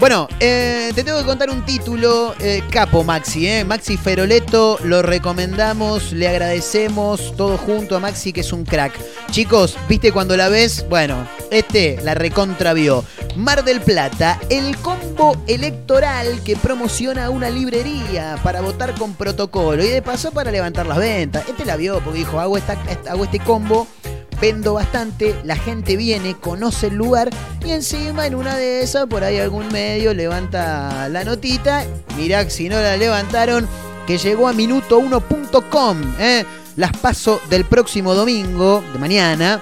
Bueno, eh, te tengo que contar un título, eh, capo Maxi, eh. Maxi Feroleto, lo recomendamos, le agradecemos todo junto a Maxi que es un crack. Chicos, ¿viste cuando la ves? Bueno, este la recontra vio. Mar del Plata, el combo electoral que promociona una librería para votar con protocolo y de paso para levantar las ventas. Este la vio porque dijo, hago, esta, hago este combo vendo bastante, la gente viene, conoce el lugar y encima en una de esas por ahí algún medio levanta la notita. Mirá, si no la levantaron, que llegó a minuto1.com. ¿eh? Las paso del próximo domingo, de mañana,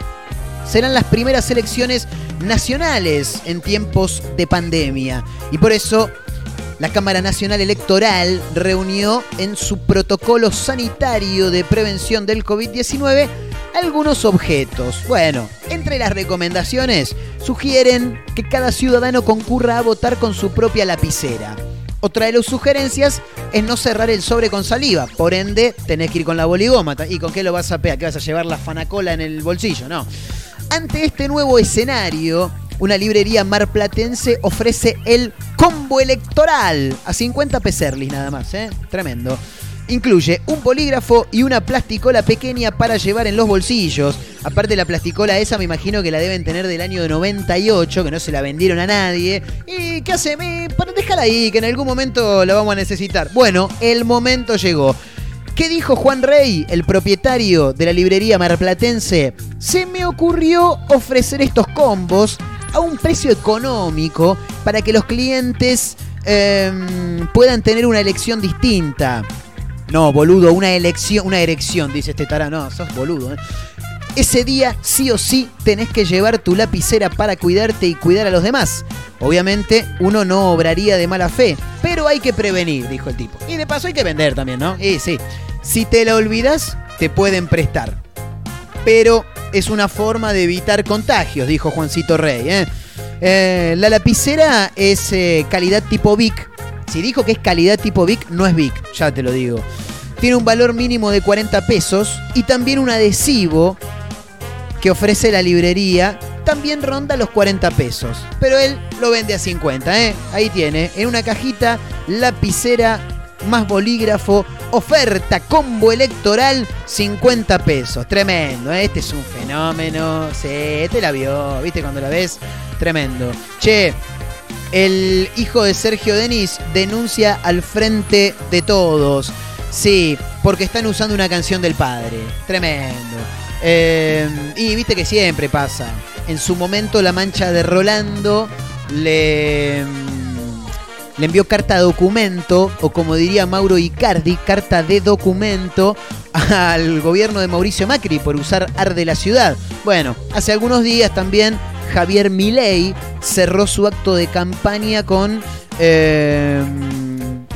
serán las primeras elecciones nacionales en tiempos de pandemia. Y por eso la Cámara Nacional Electoral reunió en su protocolo sanitario de prevención del COVID-19 algunos objetos. Bueno, entre las recomendaciones sugieren que cada ciudadano concurra a votar con su propia lapicera. Otra de las sugerencias es no cerrar el sobre con saliva, por ende tenés que ir con la boligoma. ¿Y con qué lo vas a pegar? ¿Qué vas a llevar la fanacola en el bolsillo? No. Ante este nuevo escenario, una librería marplatense ofrece el combo electoral a 50 peserlis nada más, ¿eh? Tremendo. Incluye un bolígrafo y una plasticola pequeña para llevar en los bolsillos. Aparte la plasticola esa me imagino que la deben tener del año 98, que no se la vendieron a nadie. ¿Y qué hace? Para- Déjala ahí, que en algún momento la vamos a necesitar. Bueno, el momento llegó. ¿Qué dijo Juan Rey, el propietario de la librería marplatense? Se me ocurrió ofrecer estos combos a un precio económico para que los clientes em, puedan tener una elección distinta. No, boludo, una elección, una erección, dice este tará. No, sos boludo, ¿eh? Ese día sí o sí tenés que llevar tu lapicera para cuidarte y cuidar a los demás. Obviamente uno no obraría de mala fe, pero hay que prevenir, dijo el tipo. Y de paso hay que vender también, ¿no? Y sí, si te la olvidas, te pueden prestar. Pero es una forma de evitar contagios, dijo Juancito Rey. ¿eh? Eh, la lapicera es eh, calidad tipo Vic. Si dijo que es calidad tipo Vic, no es Vic, ya te lo digo. Tiene un valor mínimo de 40 pesos y también un adhesivo que ofrece la librería también ronda los 40 pesos. Pero él lo vende a 50, ¿eh? Ahí tiene, en una cajita, lapicera más bolígrafo, oferta combo electoral, 50 pesos. Tremendo, ¿eh? este es un fenómeno. Sí, este la vio, ¿viste? Cuando la ves, tremendo. Che, el hijo de Sergio Denis denuncia al frente de todos. Sí, porque están usando una canción del padre. Tremendo. Eh, y viste que siempre pasa. En su momento la mancha de Rolando le, le envió carta documento, o como diría Mauro Icardi, carta de documento al gobierno de Mauricio Macri por usar Arde la Ciudad. Bueno, hace algunos días también Javier Milei cerró su acto de campaña con eh,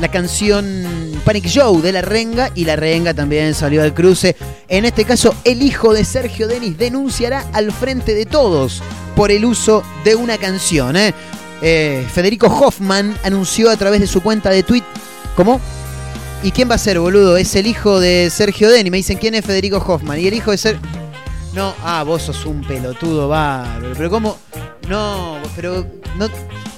la canción Panic Show de La Renga y La Renga también salió al cruce. En este caso, el hijo de Sergio Denis denunciará al frente de todos por el uso de una canción. ¿eh? Eh, Federico Hoffman anunció a través de su cuenta de tweet. ¿Cómo? ¿Y quién va a ser, boludo? Es el hijo de Sergio Deni. Me dicen, ¿quién es Federico Hoffman? Y el hijo de Ser... No, ah, vos sos un pelotudo bárbaro. Pero ¿cómo? No, pero... No,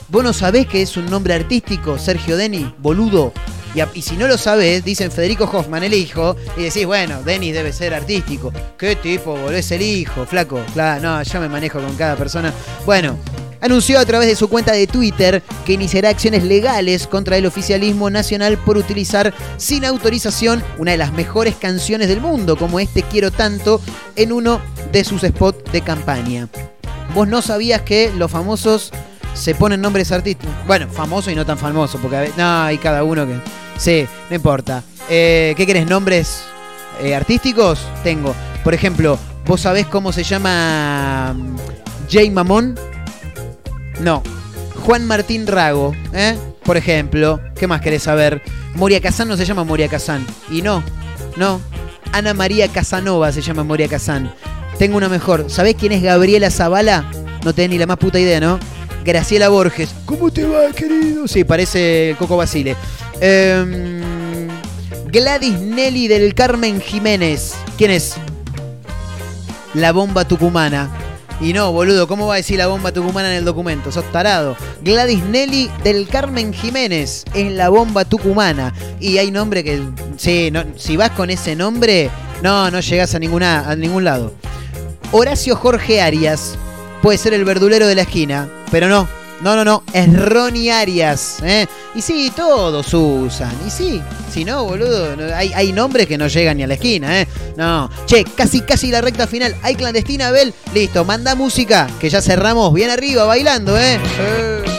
¿Vos no sabés que es un nombre artístico, Sergio Deni? Boludo. Y, y si no lo sabés, dicen Federico Hoffman, el hijo, y decís, bueno, Denis debe ser artístico. ¿Qué tipo, boludo? Es el hijo, flaco. Claro, no, yo me manejo con cada persona. Bueno, anunció a través de su cuenta de Twitter que iniciará acciones legales contra el oficialismo nacional por utilizar sin autorización una de las mejores canciones del mundo, como este Quiero Tanto, en uno de sus spots de campaña. ¿Vos no sabías que los famosos se ponen nombres artísticos? Bueno, famoso y no tan famoso, porque a ve- no, hay cada uno que... Sí, no importa. Eh, ¿Qué querés? ¿Nombres eh, artísticos? Tengo. Por ejemplo, ¿vos sabés cómo se llama mm, Jay Mamón? No. Juan Martín Rago, ¿eh? Por ejemplo. ¿Qué más querés saber? Moria Kazán no se llama Moria Kazán. Y no, no. Ana María Casanova se llama Moria Kazán. Tengo una mejor. ¿Sabés quién es Gabriela Zavala? No tenés ni la más puta idea, ¿no? Graciela Borges. ¿Cómo te va, querido? Sí, parece Coco Basile. Em, Gladys Nelly del Carmen Jiménez. ¿Quién es? La bomba tucumana. Y no, boludo, ¿cómo va a decir la bomba tucumana en el documento? Sos tarado. Gladys Nelly del Carmen Jiménez es la bomba tucumana. Y hay nombre que. Sí, no, si vas con ese nombre, no, no llegás a, ninguna, a ningún lado. Horacio Jorge Arias puede ser el verdulero de la esquina, pero no. No, no, no, es Ronnie Arias. ¿eh? Y sí, todos usan. Y sí, si no, boludo, hay, hay nombres que no llegan ni a la esquina, ¿eh? No. Che, casi, casi la recta final. ¿Hay clandestina, Abel? Listo, manda música, que ya cerramos bien arriba, bailando, ¿eh? Eh.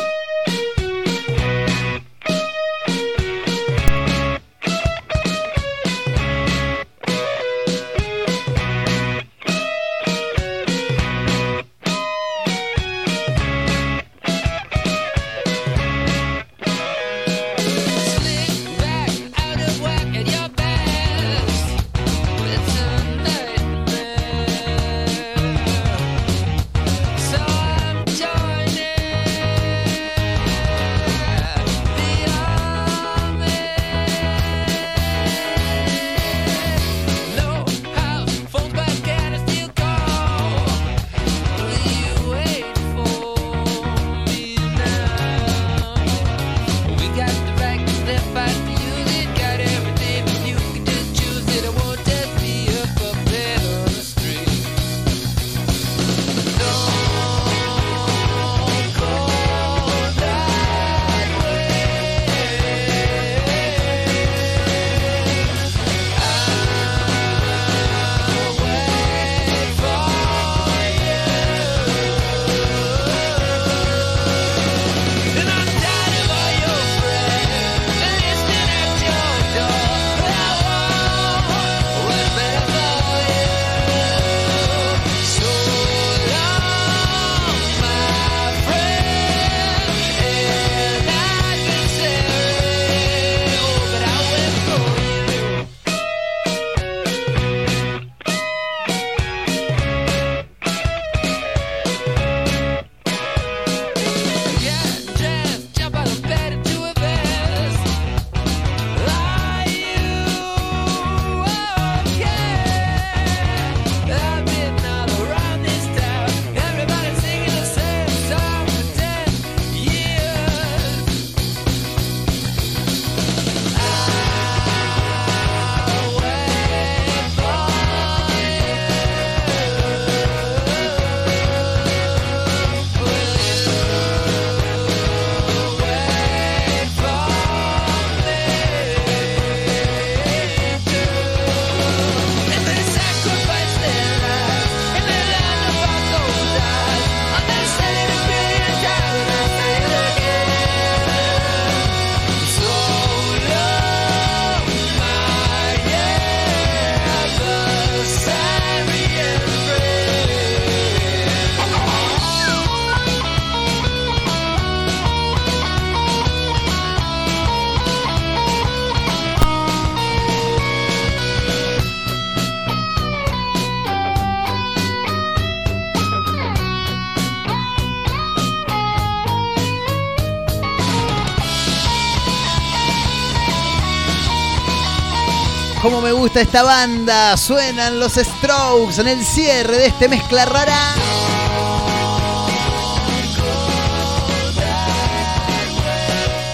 Esta banda. Suenan los Strokes en el cierre de este mezcla rara.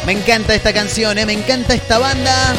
Me encanta esta canción, eh, me encanta esta banda.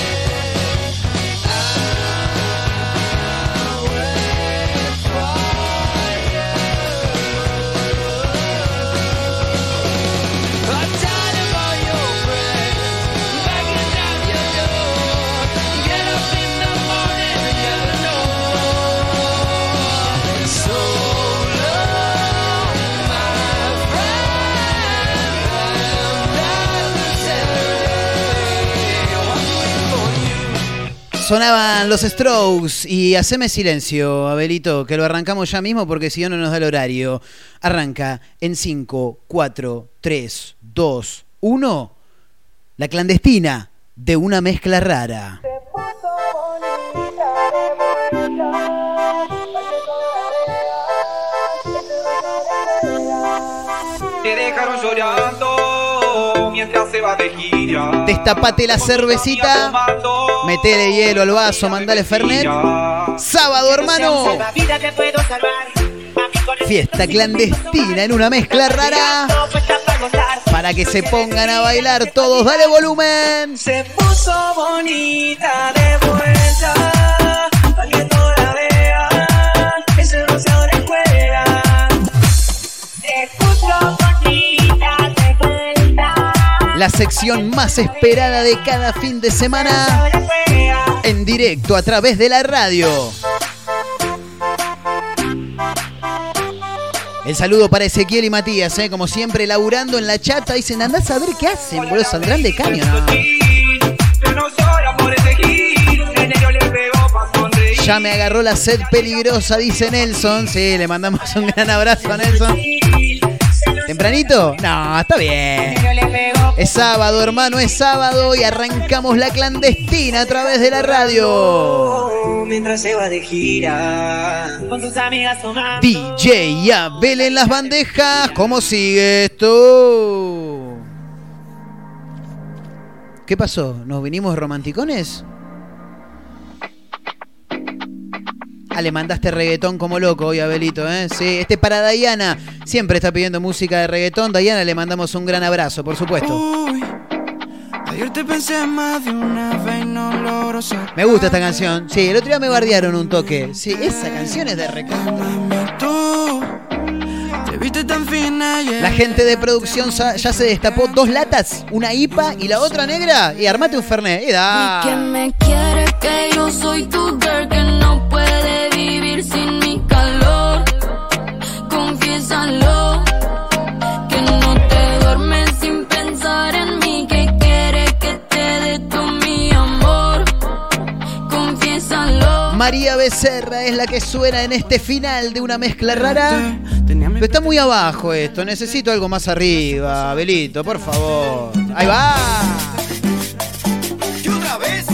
Sonaban los Strokes y haceme silencio, Abelito, que lo arrancamos ya mismo porque si no, no nos da el horario. Arranca en 5, 4, 3, 2, 1. La clandestina de una mezcla rara. Te dejaron llorando mientras se va de gira. Destapate la cervecita, metele hielo al vaso, mandale Fernet. Sábado, hermano. Fiesta clandestina en una mezcla rara. Para que se pongan a bailar todos, dale volumen. Se puso bonita de vuelta, La sección más esperada de cada fin de semana. En directo a través de la radio. El saludo para Ezequiel y Matías, ¿eh? como siempre, laburando en la chata. Dicen, andás a ver qué hacen, boludo. Saldrán de caño. Ya me agarró la sed peligrosa, dice Nelson. Sí, le mandamos un gran abrazo a Nelson. ¿Tempranito? No, está bien. Es sábado, hermano, es sábado y arrancamos la clandestina a través de la radio. Mientras se va de gira, con sus amigas tomando. DJ Abel en las bandejas. ¿Cómo sigue esto? ¿Qué pasó? ¿Nos vinimos romanticones? Ah, le mandaste reggaetón como loco hoy, Abelito, ¿eh? Sí, este para Dayana. Siempre está pidiendo música de reggaetón. Dayana, le mandamos un gran abrazo, por supuesto. Uy, ayer te pensé más de una vez y no logro ser. Me gusta esta canción. Sí, el otro día me bardearon un toque. Sí, esa canción es de recontra. Tú te viste tan fina ayer. La gente de producción ya se destapó dos latas, una IPA y la otra negra. Y armate un Fernet. Y da. María Becerra es la que suena en este final de una mezcla rara. Pero está muy abajo esto. Necesito algo más arriba, Abelito, por favor. Ahí va. Y otra vez,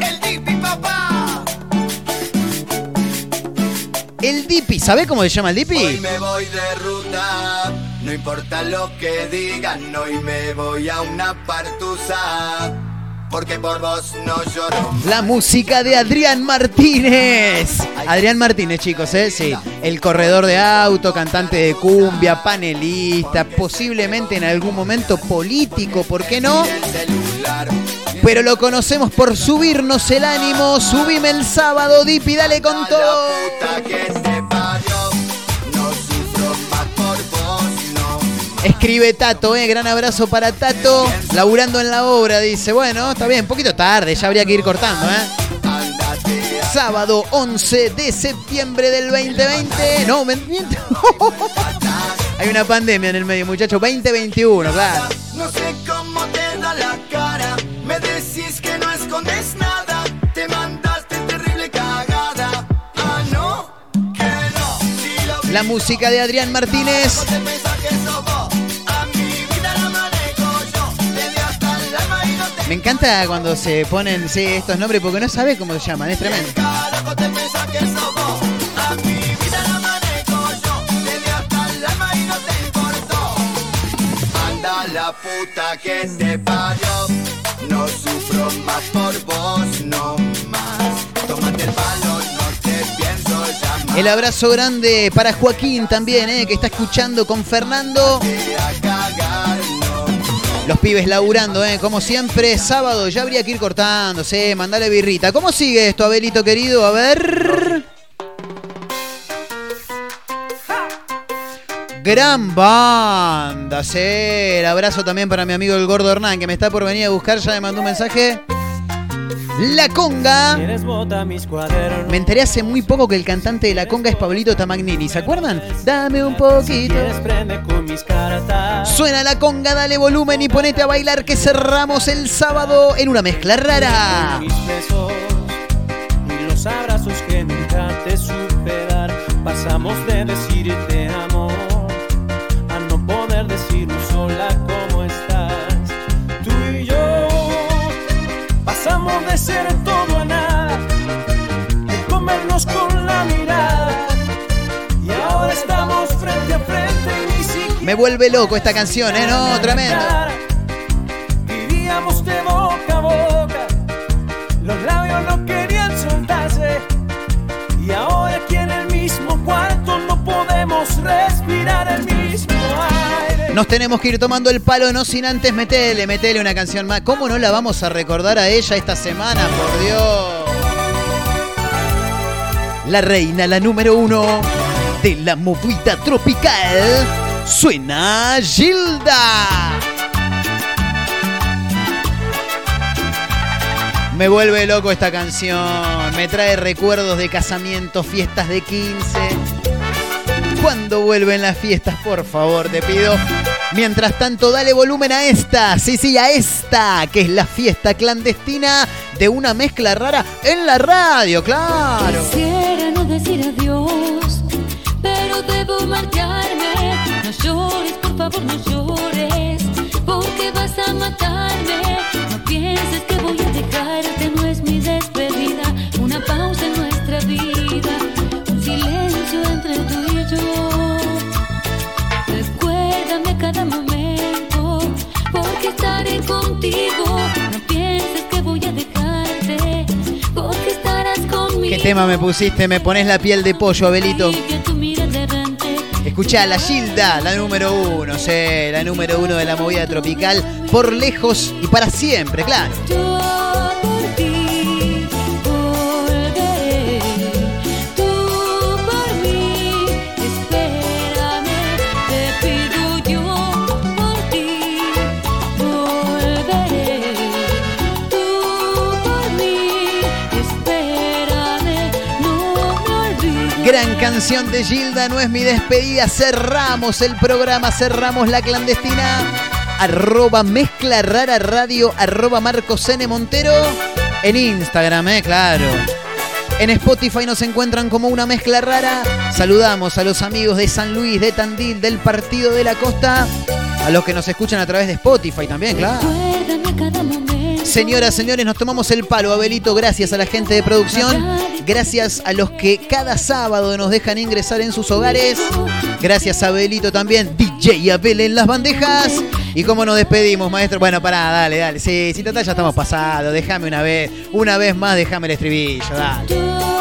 el Dipi papá. El Dipi, ¿sabe cómo se llama el Hoy Dipi? me voy de ruta, no importa lo que digan, hoy me voy a una partusa, porque por vos no lloro. La música de Adrián Martínez. Adrián Martínez, chicos, ¿eh? Sí. El corredor de auto, cantante de cumbia, panelista, posiblemente en algún momento político, ¿por qué no? Pero lo conocemos por subirnos el ánimo. Subime el sábado, Dipi, dale con todo. Escribe Tato, ¿eh? Gran abrazo para Tato. Laburando en la obra, dice. Bueno, está bien, un poquito tarde, ya habría que ir cortando, ¿eh? Sábado 11 de septiembre del 2020. No, me miento. Hay una pandemia en el medio, muchachos. 2021, claro. No sé cómo te da la cara, me decís que no escondes nada, te mandaste terrible cagada. Ah, no, que no, La música de Adrián Martínez. Me encanta cuando se ponen estos nombres porque no sabe cómo se llaman, es tremendo. El abrazo grande para Joaquín también, eh, que está escuchando con Fernando. Los pibes laburando, eh, como siempre, sábado ya habría que ir cortándose, mandale birrita. ¿Cómo sigue esto, Abelito querido? A ver. Gran banda, sí. El abrazo también para mi amigo el gordo Hernán, que me está por venir a buscar, ya me mandó un mensaje. La conga. Me enteré hace muy poco que el cantante de la conga es Pablito Tamagnini, ¿se acuerdan? Dame un poquito. Suena la conga, dale volumen y ponete a bailar que cerramos el sábado en una mezcla rara. y los abrazos que nunca te supe dar. Pasamos de decir te amo a no poder decir sola cómo ser todo a nada, de comernos con la mirada. Y ahora estamos frente a frente y ni siquiera Me vuelve loco esta canción, ¿eh? No, tremendo. vivíamos de boca a boca. Los labios no querían soltarse. Y ahora aquí en el mismo cuarto no podemos respirar el mismo. Nos tenemos que ir tomando el palo, no sin antes metele, metele una canción más. ¿Cómo no la vamos a recordar a ella esta semana, por Dios? La reina, la número uno de la movida tropical, suena Gilda. Me vuelve loco esta canción, me trae recuerdos de casamientos, fiestas de 15. ¿Cuándo vuelven las fiestas? Por favor, te pido. Mientras tanto, dale volumen a esta, sí, sí, a esta, que es la fiesta clandestina de una mezcla rara en la radio, claro. Quisiera no decir adiós, pero debo marcharme. No llores, por favor, no llores, tema me pusiste? Me pones la piel de pollo, Abelito. Escuchá, la Gilda, la número uno, sí, la número uno de la movida tropical, por lejos y para siempre, claro. Gran canción de Gilda, no es mi despedida. Cerramos el programa, cerramos la clandestina. Arroba mezcla rara radio, arroba Marcos N. Montero. En Instagram, eh, claro. En Spotify nos encuentran como una mezcla rara. Saludamos a los amigos de San Luis, de Tandil, del Partido de la Costa. A los que nos escuchan a través de Spotify también, claro. Señoras, señores, nos tomamos el palo, Abelito. Gracias a la gente de producción. Gracias a los que cada sábado nos dejan ingresar en sus hogares. Gracias a Abelito también. DJ Abel en las bandejas. ¿Y cómo nos despedimos, maestro? Bueno, pará, dale, dale. Sí, si total ya estamos pasados. Déjame una vez, una vez más, déjame el estribillo, dale.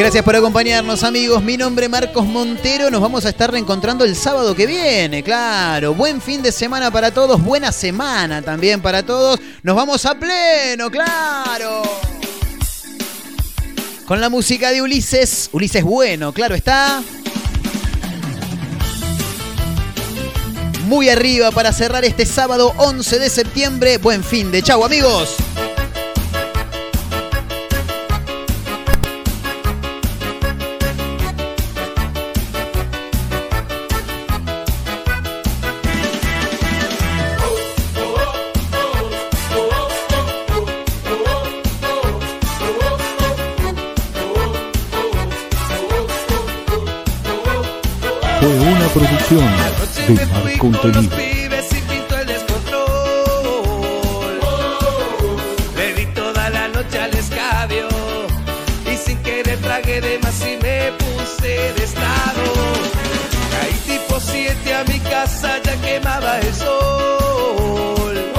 Gracias por acompañarnos, amigos. Mi nombre es Marcos Montero. Nos vamos a estar reencontrando el sábado que viene, claro. Buen fin de semana para todos. Buena semana también para todos. Nos vamos a pleno, claro. Con la música de Ulises. Ulises Bueno, claro está. Muy arriba para cerrar este sábado 11 de septiembre. Buen fin de chau, amigos. La noche me fui con los producción de Mar Contenido. Le di toda la noche al escabio y sin querer tragué de más y me puse de estado. Caí tipo 7 a mi casa, ya quemaba el sol.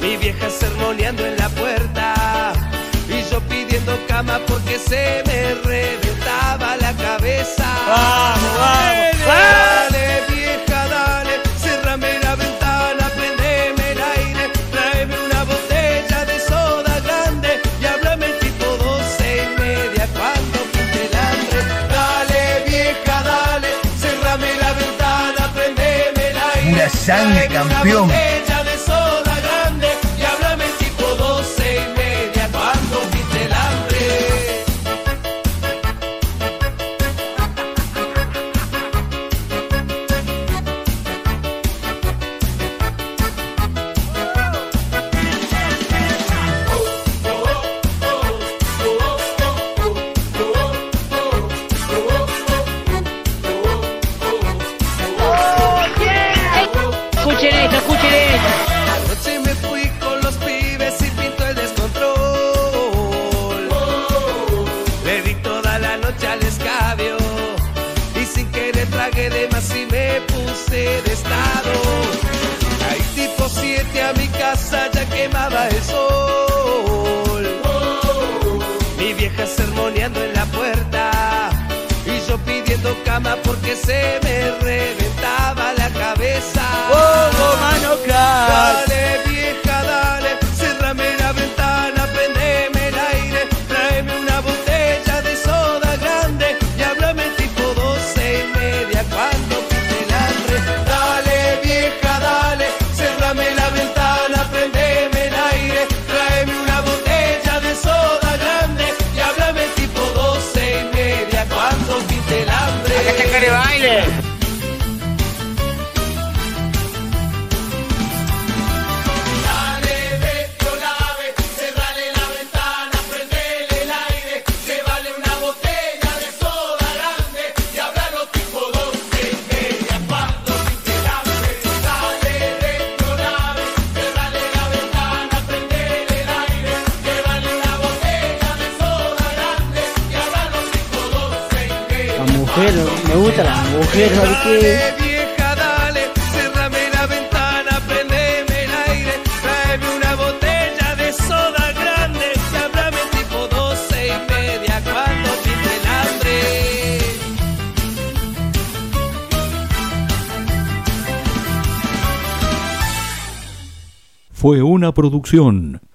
Mi vieja sermoneando en la puerta y yo pidiendo cama porque se me reventó. sangre, campeón.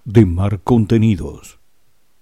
de Mar Contenidos.